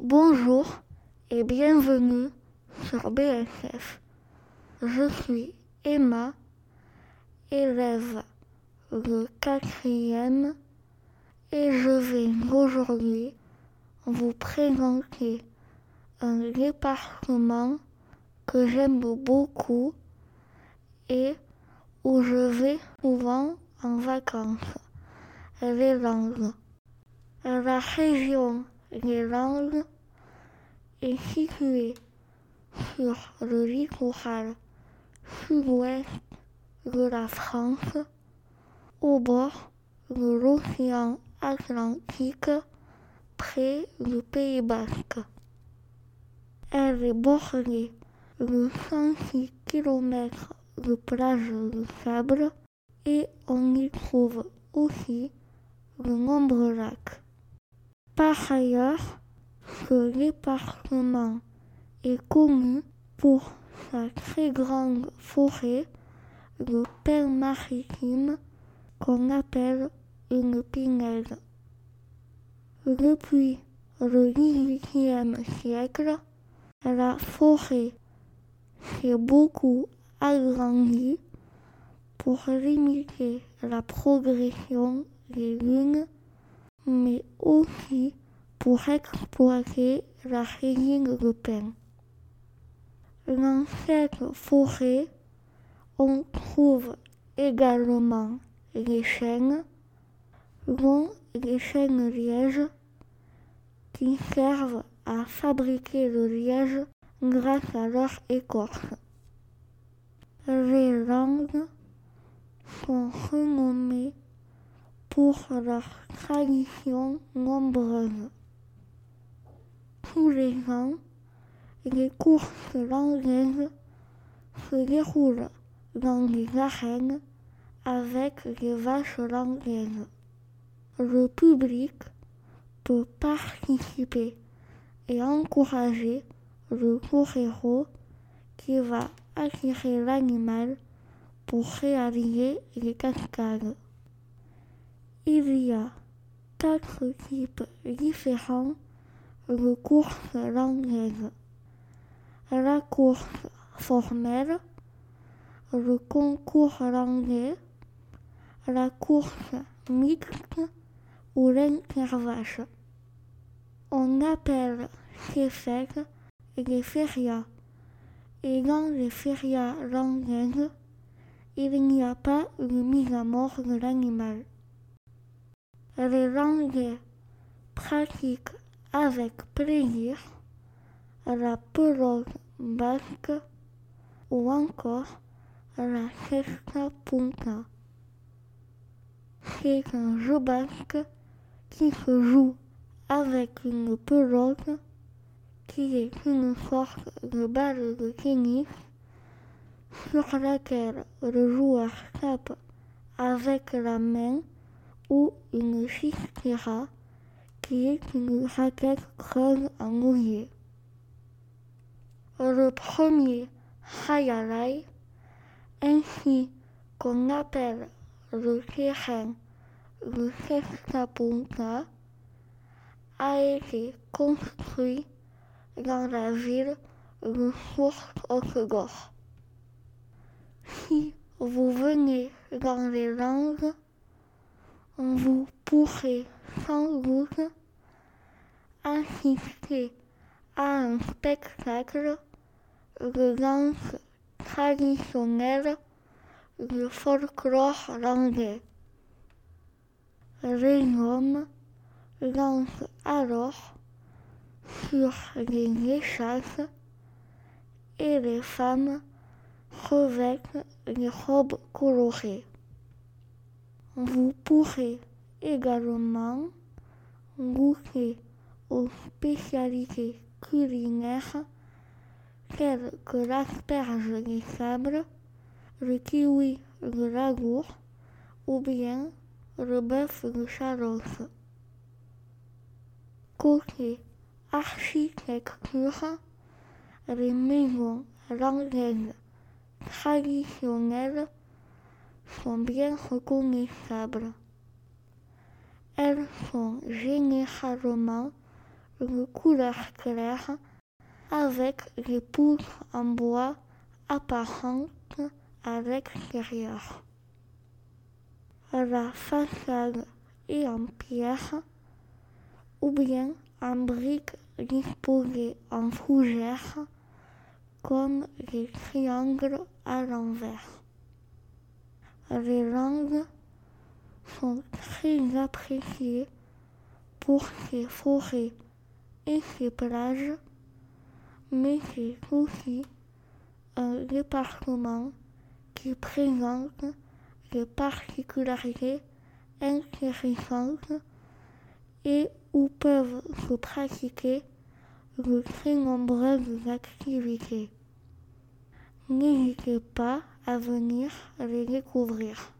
Bonjour et bienvenue sur BSF. Je suis Emma, élève de quatrième et je vais aujourd'hui vous présenter un département que j'aime beaucoup et où je vais souvent en vacances, les Landes. La région Landes est située sur le littoral sud-ouest de la France, au bord de l'océan Atlantique, près du Pays Basque. Elle est bordée de 106 km de plages de sable et on y trouve aussi de nombreux lacs. Par ailleurs, ce département est connu pour sa très grande forêt de pins maritimes qu'on appelle une pinède. Depuis le XVIIIe siècle, la forêt s'est beaucoup agrandie pour limiter la progression des lunes, mais aussi pour exploiter la de pin. Dans cette forêt, on trouve également les chênes, dont les chênes lièges, qui servent à fabriquer le liège grâce à leur écorce. Les langues sont renommées pour leurs traditions nombreuses. Tous les ans, les courses languaises se déroulent dans les arènes avec les vaches languaises. Le public peut participer et encourager le torero qui va attirer l'animal pour réaliser les cascades. Il y a quatre types différents de courses languaises. La course formelle, le concours languais, la course mixte ou l'intervache. On appelle ces fêtes les férias. Et dans les férias languaises, il n'y a pas de mise à mort de l'animal. Les langues pratiquent avec plaisir la pelote basque ou encore la cesta punta. C'est un jeu basque qui se joue avec une pelote qui est une sorte de balle de tennis sur laquelle le joueur tape avec la main ou une chistera qui est une raquette creuse en mouillé. Le premier hayalai, ainsi qu'on appelle le terrain le Sextapunta, a été construit dans la ville de Source-Haute-Gorge. Si vous venez dans les langues, vous pourrez sans doute assister à un spectacle de danse traditionnelle du folklore landais. Les hommes dansent alors sur les échasses et les femmes revêtent les robes colorées. Vous pourrez également goûter aux spécialités culinaires telles que l'asperge des sables, le kiwi de lagour ou bien le bœuf de chalosse. Côté architecture, les maisons languaises traditionnelles sont bien reconnaissables. Elles sont généralement de couleur claire avec les poutres en bois apparentes à l'extérieur. La façade est en pierre ou bien en briques disposées en fougère comme les triangles à l'envers. Les langues sont très appréciées pour ses forêts et ses plages, mais c'est aussi un département qui présente des particularités intéressantes et où peuvent se pratiquer de très nombreuses activités. N'hésitez pas à venir les découvrir.